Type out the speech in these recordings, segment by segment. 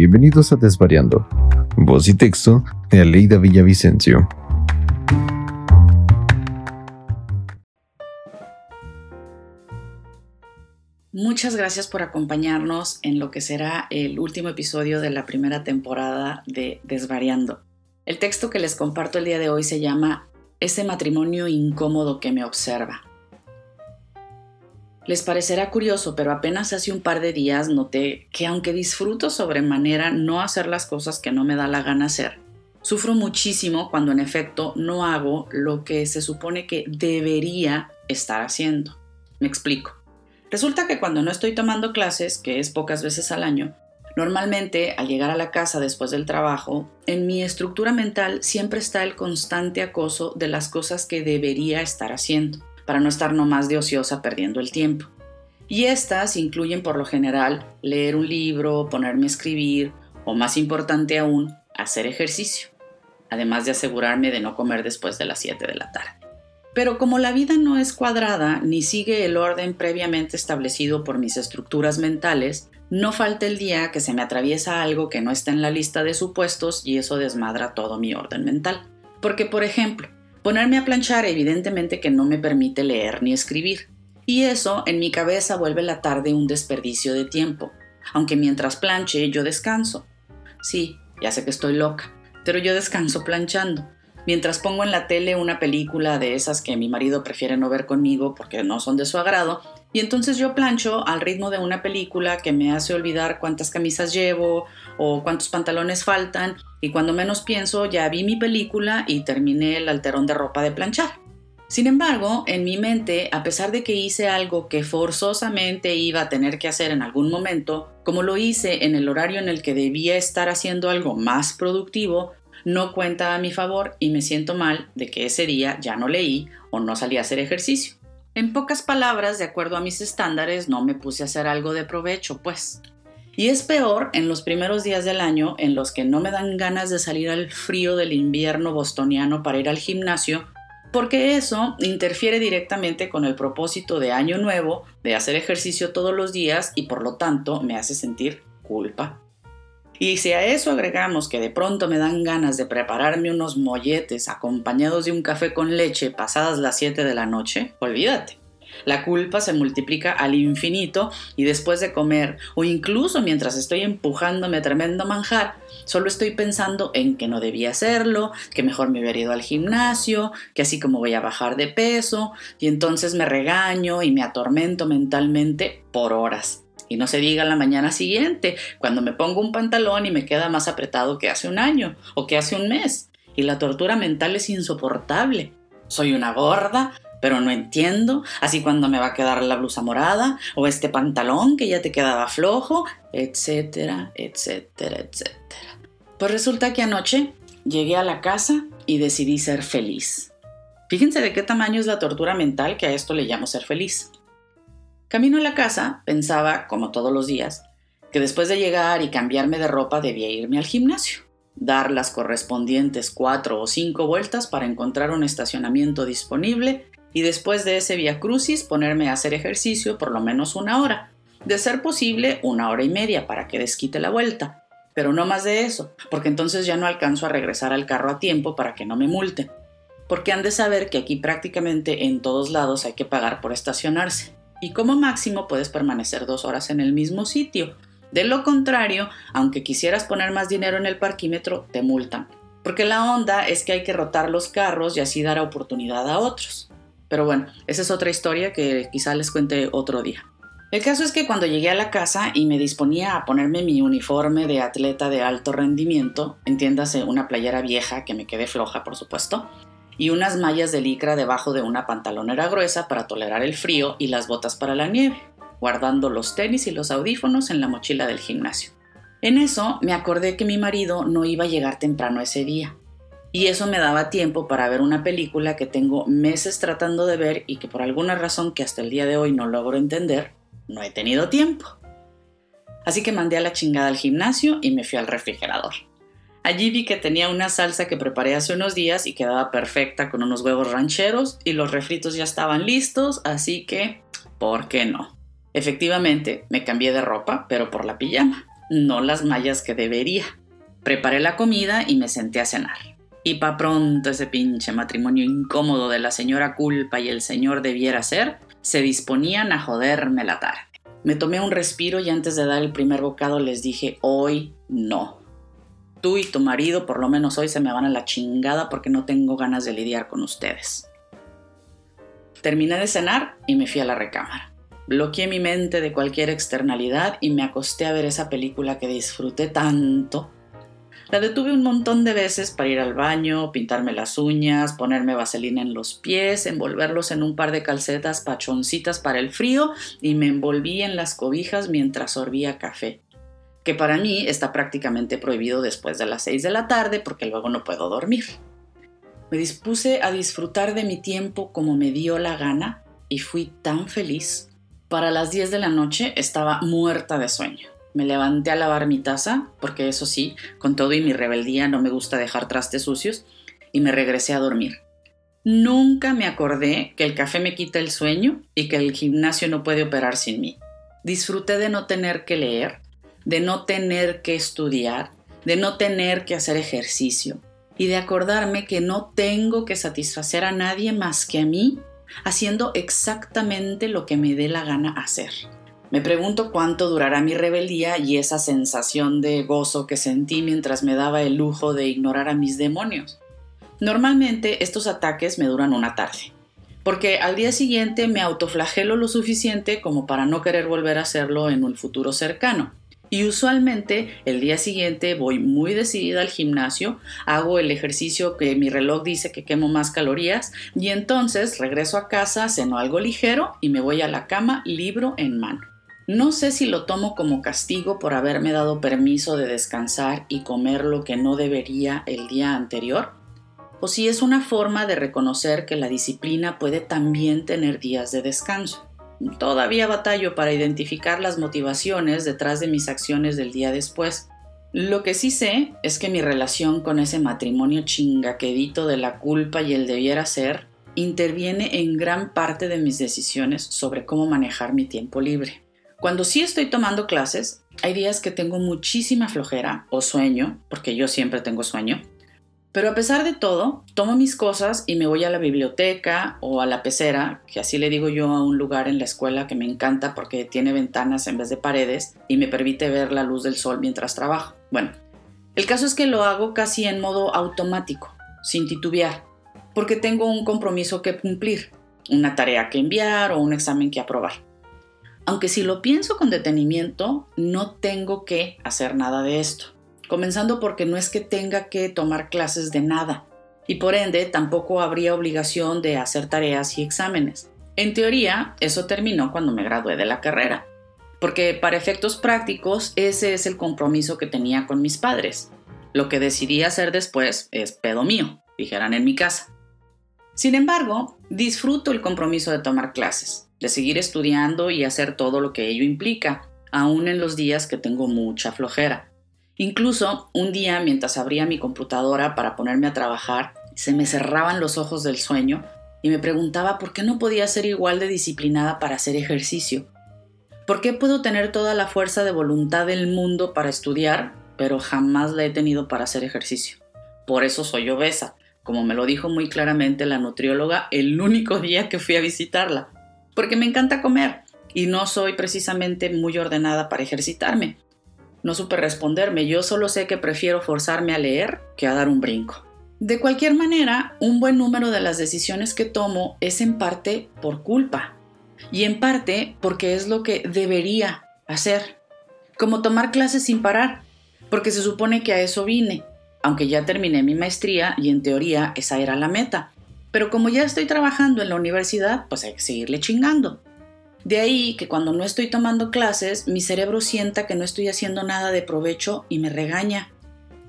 bienvenidos a Desvariando. Voz y texto de Aleida Villavicencio. Muchas gracias por acompañarnos en lo que será el último episodio de la primera temporada de Desvariando. El texto que les comparto el día de hoy se llama Ese matrimonio incómodo que me observa. Les parecerá curioso, pero apenas hace un par de días noté que aunque disfruto sobremanera no hacer las cosas que no me da la gana hacer, sufro muchísimo cuando en efecto no hago lo que se supone que debería estar haciendo. Me explico. Resulta que cuando no estoy tomando clases, que es pocas veces al año, normalmente al llegar a la casa después del trabajo, en mi estructura mental siempre está el constante acoso de las cosas que debería estar haciendo para no estar nomás de ociosa perdiendo el tiempo. Y estas incluyen por lo general leer un libro, ponerme a escribir o más importante aún, hacer ejercicio, además de asegurarme de no comer después de las 7 de la tarde. Pero como la vida no es cuadrada ni sigue el orden previamente establecido por mis estructuras mentales, no falta el día que se me atraviesa algo que no está en la lista de supuestos y eso desmadra todo mi orden mental. Porque, por ejemplo, Ponerme a planchar evidentemente que no me permite leer ni escribir, y eso en mi cabeza vuelve la tarde un desperdicio de tiempo, aunque mientras planche yo descanso. Sí, ya sé que estoy loca, pero yo descanso planchando, mientras pongo en la tele una película de esas que mi marido prefiere no ver conmigo porque no son de su agrado, y entonces yo plancho al ritmo de una película que me hace olvidar cuántas camisas llevo o cuántos pantalones faltan y cuando menos pienso ya vi mi película y terminé el alterón de ropa de planchar. Sin embargo, en mi mente, a pesar de que hice algo que forzosamente iba a tener que hacer en algún momento, como lo hice en el horario en el que debía estar haciendo algo más productivo, no cuenta a mi favor y me siento mal de que ese día ya no leí o no salí a hacer ejercicio. En pocas palabras, de acuerdo a mis estándares, no me puse a hacer algo de provecho, pues. Y es peor en los primeros días del año en los que no me dan ganas de salir al frío del invierno bostoniano para ir al gimnasio, porque eso interfiere directamente con el propósito de año nuevo de hacer ejercicio todos los días y por lo tanto me hace sentir culpa. Y si a eso agregamos que de pronto me dan ganas de prepararme unos molletes acompañados de un café con leche pasadas las 7 de la noche, olvídate. La culpa se multiplica al infinito y después de comer o incluso mientras estoy empujándome tremendo manjar, solo estoy pensando en que no debía hacerlo, que mejor me hubiera ido al gimnasio, que así como voy a bajar de peso, y entonces me regaño y me atormento mentalmente por horas. Y no se diga la mañana siguiente, cuando me pongo un pantalón y me queda más apretado que hace un año o que hace un mes. Y la tortura mental es insoportable. Soy una gorda, pero no entiendo, así cuando me va a quedar la blusa morada o este pantalón que ya te quedaba flojo, etcétera, etcétera, etcétera. Pues resulta que anoche llegué a la casa y decidí ser feliz. Fíjense de qué tamaño es la tortura mental que a esto le llamo ser feliz. Camino a la casa, pensaba, como todos los días, que después de llegar y cambiarme de ropa debía irme al gimnasio, dar las correspondientes cuatro o cinco vueltas para encontrar un estacionamiento disponible y después de ese via crucis ponerme a hacer ejercicio por lo menos una hora, de ser posible una hora y media para que desquite la vuelta, pero no más de eso, porque entonces ya no alcanzo a regresar al carro a tiempo para que no me multen, porque han de saber que aquí prácticamente en todos lados hay que pagar por estacionarse, y como máximo puedes permanecer dos horas en el mismo sitio. De lo contrario, aunque quisieras poner más dinero en el parquímetro, te multan. Porque la onda es que hay que rotar los carros y así dar oportunidad a otros. Pero bueno, esa es otra historia que quizá les cuente otro día. El caso es que cuando llegué a la casa y me disponía a ponerme mi uniforme de atleta de alto rendimiento, entiéndase una playera vieja que me quedé floja, por supuesto, y unas mallas de licra debajo de una pantalonera gruesa para tolerar el frío y las botas para la nieve, guardando los tenis y los audífonos en la mochila del gimnasio. En eso me acordé que mi marido no iba a llegar temprano ese día, y eso me daba tiempo para ver una película que tengo meses tratando de ver y que por alguna razón que hasta el día de hoy no logro entender, no he tenido tiempo. Así que mandé a la chingada al gimnasio y me fui al refrigerador. Allí vi que tenía una salsa que preparé hace unos días y quedaba perfecta con unos huevos rancheros y los refritos ya estaban listos, así que, ¿por qué no? Efectivamente, me cambié de ropa, pero por la pijama. no las mallas que debería. Preparé la comida y me senté a cenar. Y pa' pronto ese pinche matrimonio incómodo de la señora culpa y el señor debiera ser, se disponían a joderme la tarde. Me tomé un respiro y antes de dar el primer bocado les dije, hoy no. Tú y tu marido por lo menos hoy se me van a la chingada porque no tengo ganas de lidiar con ustedes. Terminé de cenar y me fui a la recámara. Bloqueé mi mente de cualquier externalidad y me acosté a ver esa película que disfruté tanto la detuve un montón de veces para ir al baño, pintarme las uñas, ponerme vaselina en los pies, envolverlos en un par de calcetas pachoncitas para el frío y me envolví en las cobijas mientras sorbía café, que para mí está prácticamente prohibido después de las 6 de la tarde porque luego no puedo dormir. Me dispuse a disfrutar de mi tiempo como me dio la gana y fui tan feliz. Para las 10 de la noche estaba muerta de sueño. Me levanté a lavar mi taza, porque eso sí, con todo y mi rebeldía no me gusta dejar trastes sucios, y me regresé a dormir. Nunca me acordé que el café me quita el sueño y que el gimnasio no puede operar sin mí. Disfruté de no tener que leer, de no tener que estudiar, de no tener que hacer ejercicio y de acordarme que no tengo que satisfacer a nadie más que a mí haciendo exactamente lo que me dé la gana hacer. Me pregunto cuánto durará mi rebeldía y esa sensación de gozo que sentí mientras me daba el lujo de ignorar a mis demonios. Normalmente estos ataques me duran una tarde, porque al día siguiente me autoflagelo lo suficiente como para no querer volver a hacerlo en un futuro cercano. Y usualmente el día siguiente voy muy decidida al gimnasio, hago el ejercicio que mi reloj dice que quemo más calorías y entonces regreso a casa, ceno algo ligero y me voy a la cama libro en mano. No sé si lo tomo como castigo por haberme dado permiso de descansar y comer lo que no debería el día anterior, o si es una forma de reconocer que la disciplina puede también tener días de descanso. Todavía batallo para identificar las motivaciones detrás de mis acciones del día después. Lo que sí sé es que mi relación con ese matrimonio chingaquedito de la culpa y el debiera ser interviene en gran parte de mis decisiones sobre cómo manejar mi tiempo libre. Cuando sí estoy tomando clases, hay días que tengo muchísima flojera o sueño, porque yo siempre tengo sueño. Pero a pesar de todo, tomo mis cosas y me voy a la biblioteca o a la pecera, que así le digo yo a un lugar en la escuela que me encanta porque tiene ventanas en vez de paredes y me permite ver la luz del sol mientras trabajo. Bueno, el caso es que lo hago casi en modo automático, sin titubear, porque tengo un compromiso que cumplir, una tarea que enviar o un examen que aprobar. Aunque si lo pienso con detenimiento, no tengo que hacer nada de esto. Comenzando porque no es que tenga que tomar clases de nada, y por ende tampoco habría obligación de hacer tareas y exámenes. En teoría, eso terminó cuando me gradué de la carrera, porque para efectos prácticos ese es el compromiso que tenía con mis padres. Lo que decidí hacer después es pedo mío, dijeran en mi casa. Sin embargo, disfruto el compromiso de tomar clases de seguir estudiando y hacer todo lo que ello implica, aún en los días que tengo mucha flojera. Incluso un día mientras abría mi computadora para ponerme a trabajar, se me cerraban los ojos del sueño y me preguntaba por qué no podía ser igual de disciplinada para hacer ejercicio. ¿Por qué puedo tener toda la fuerza de voluntad del mundo para estudiar, pero jamás la he tenido para hacer ejercicio? Por eso soy obesa, como me lo dijo muy claramente la nutrióloga el único día que fui a visitarla porque me encanta comer y no soy precisamente muy ordenada para ejercitarme. No supe responderme, yo solo sé que prefiero forzarme a leer que a dar un brinco. De cualquier manera, un buen número de las decisiones que tomo es en parte por culpa y en parte porque es lo que debería hacer, como tomar clases sin parar, porque se supone que a eso vine, aunque ya terminé mi maestría y en teoría esa era la meta. Pero como ya estoy trabajando en la universidad, pues hay que seguirle chingando. De ahí que cuando no estoy tomando clases, mi cerebro sienta que no estoy haciendo nada de provecho y me regaña.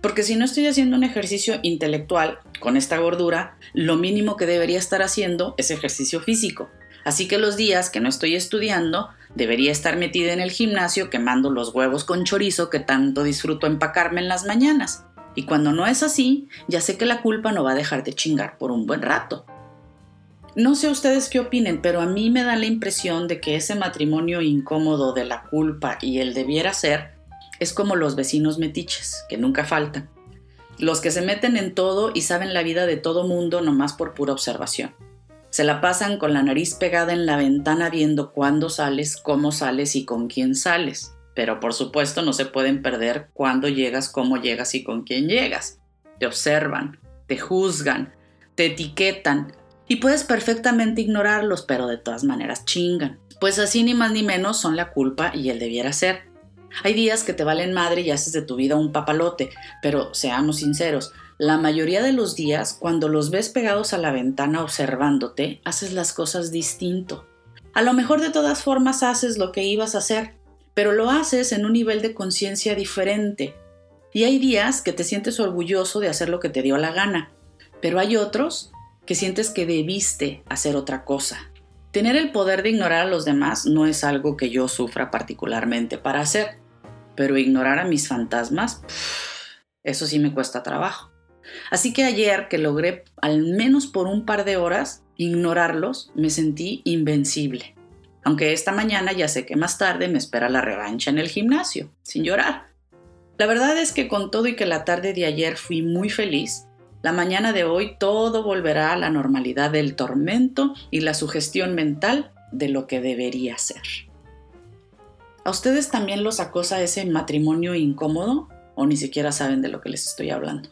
Porque si no estoy haciendo un ejercicio intelectual con esta gordura, lo mínimo que debería estar haciendo es ejercicio físico. Así que los días que no estoy estudiando, debería estar metida en el gimnasio quemando los huevos con chorizo que tanto disfruto empacarme en las mañanas. Y cuando no es así, ya sé que la culpa no va a dejar de chingar por un buen rato. No sé ustedes qué opinen, pero a mí me da la impresión de que ese matrimonio incómodo de la culpa y el debiera ser es como los vecinos metiches, que nunca faltan. Los que se meten en todo y saben la vida de todo mundo nomás por pura observación. Se la pasan con la nariz pegada en la ventana viendo cuándo sales, cómo sales y con quién sales. Pero por supuesto no se pueden perder cuándo llegas, cómo llegas y con quién llegas. Te observan, te juzgan, te etiquetan y puedes perfectamente ignorarlos, pero de todas maneras chingan. Pues así ni más ni menos son la culpa y el debiera ser. Hay días que te valen madre y haces de tu vida un papalote, pero seamos sinceros, la mayoría de los días, cuando los ves pegados a la ventana observándote, haces las cosas distinto. A lo mejor de todas formas haces lo que ibas a hacer, pero lo haces en un nivel de conciencia diferente. Y hay días que te sientes orgulloso de hacer lo que te dio la gana, pero hay otros que sientes que debiste hacer otra cosa. Tener el poder de ignorar a los demás no es algo que yo sufra particularmente para hacer. Pero ignorar a mis fantasmas, eso sí me cuesta trabajo. Así que ayer que logré al menos por un par de horas ignorarlos, me sentí invencible. Aunque esta mañana ya sé que más tarde me espera la revancha en el gimnasio, sin llorar. La verdad es que con todo y que la tarde de ayer fui muy feliz, la mañana de hoy todo volverá a la normalidad del tormento y la sugestión mental de lo que debería ser. ¿A ustedes también los acosa ese matrimonio incómodo o ni siquiera saben de lo que les estoy hablando?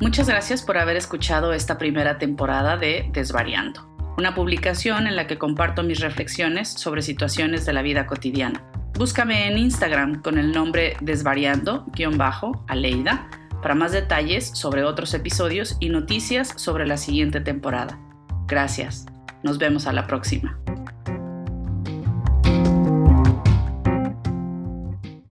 Muchas gracias por haber escuchado esta primera temporada de Desvariando, una publicación en la que comparto mis reflexiones sobre situaciones de la vida cotidiana. Búscame en Instagram con el nombre desvariando-aleida para más detalles sobre otros episodios y noticias sobre la siguiente temporada. Gracias. Nos vemos a la próxima.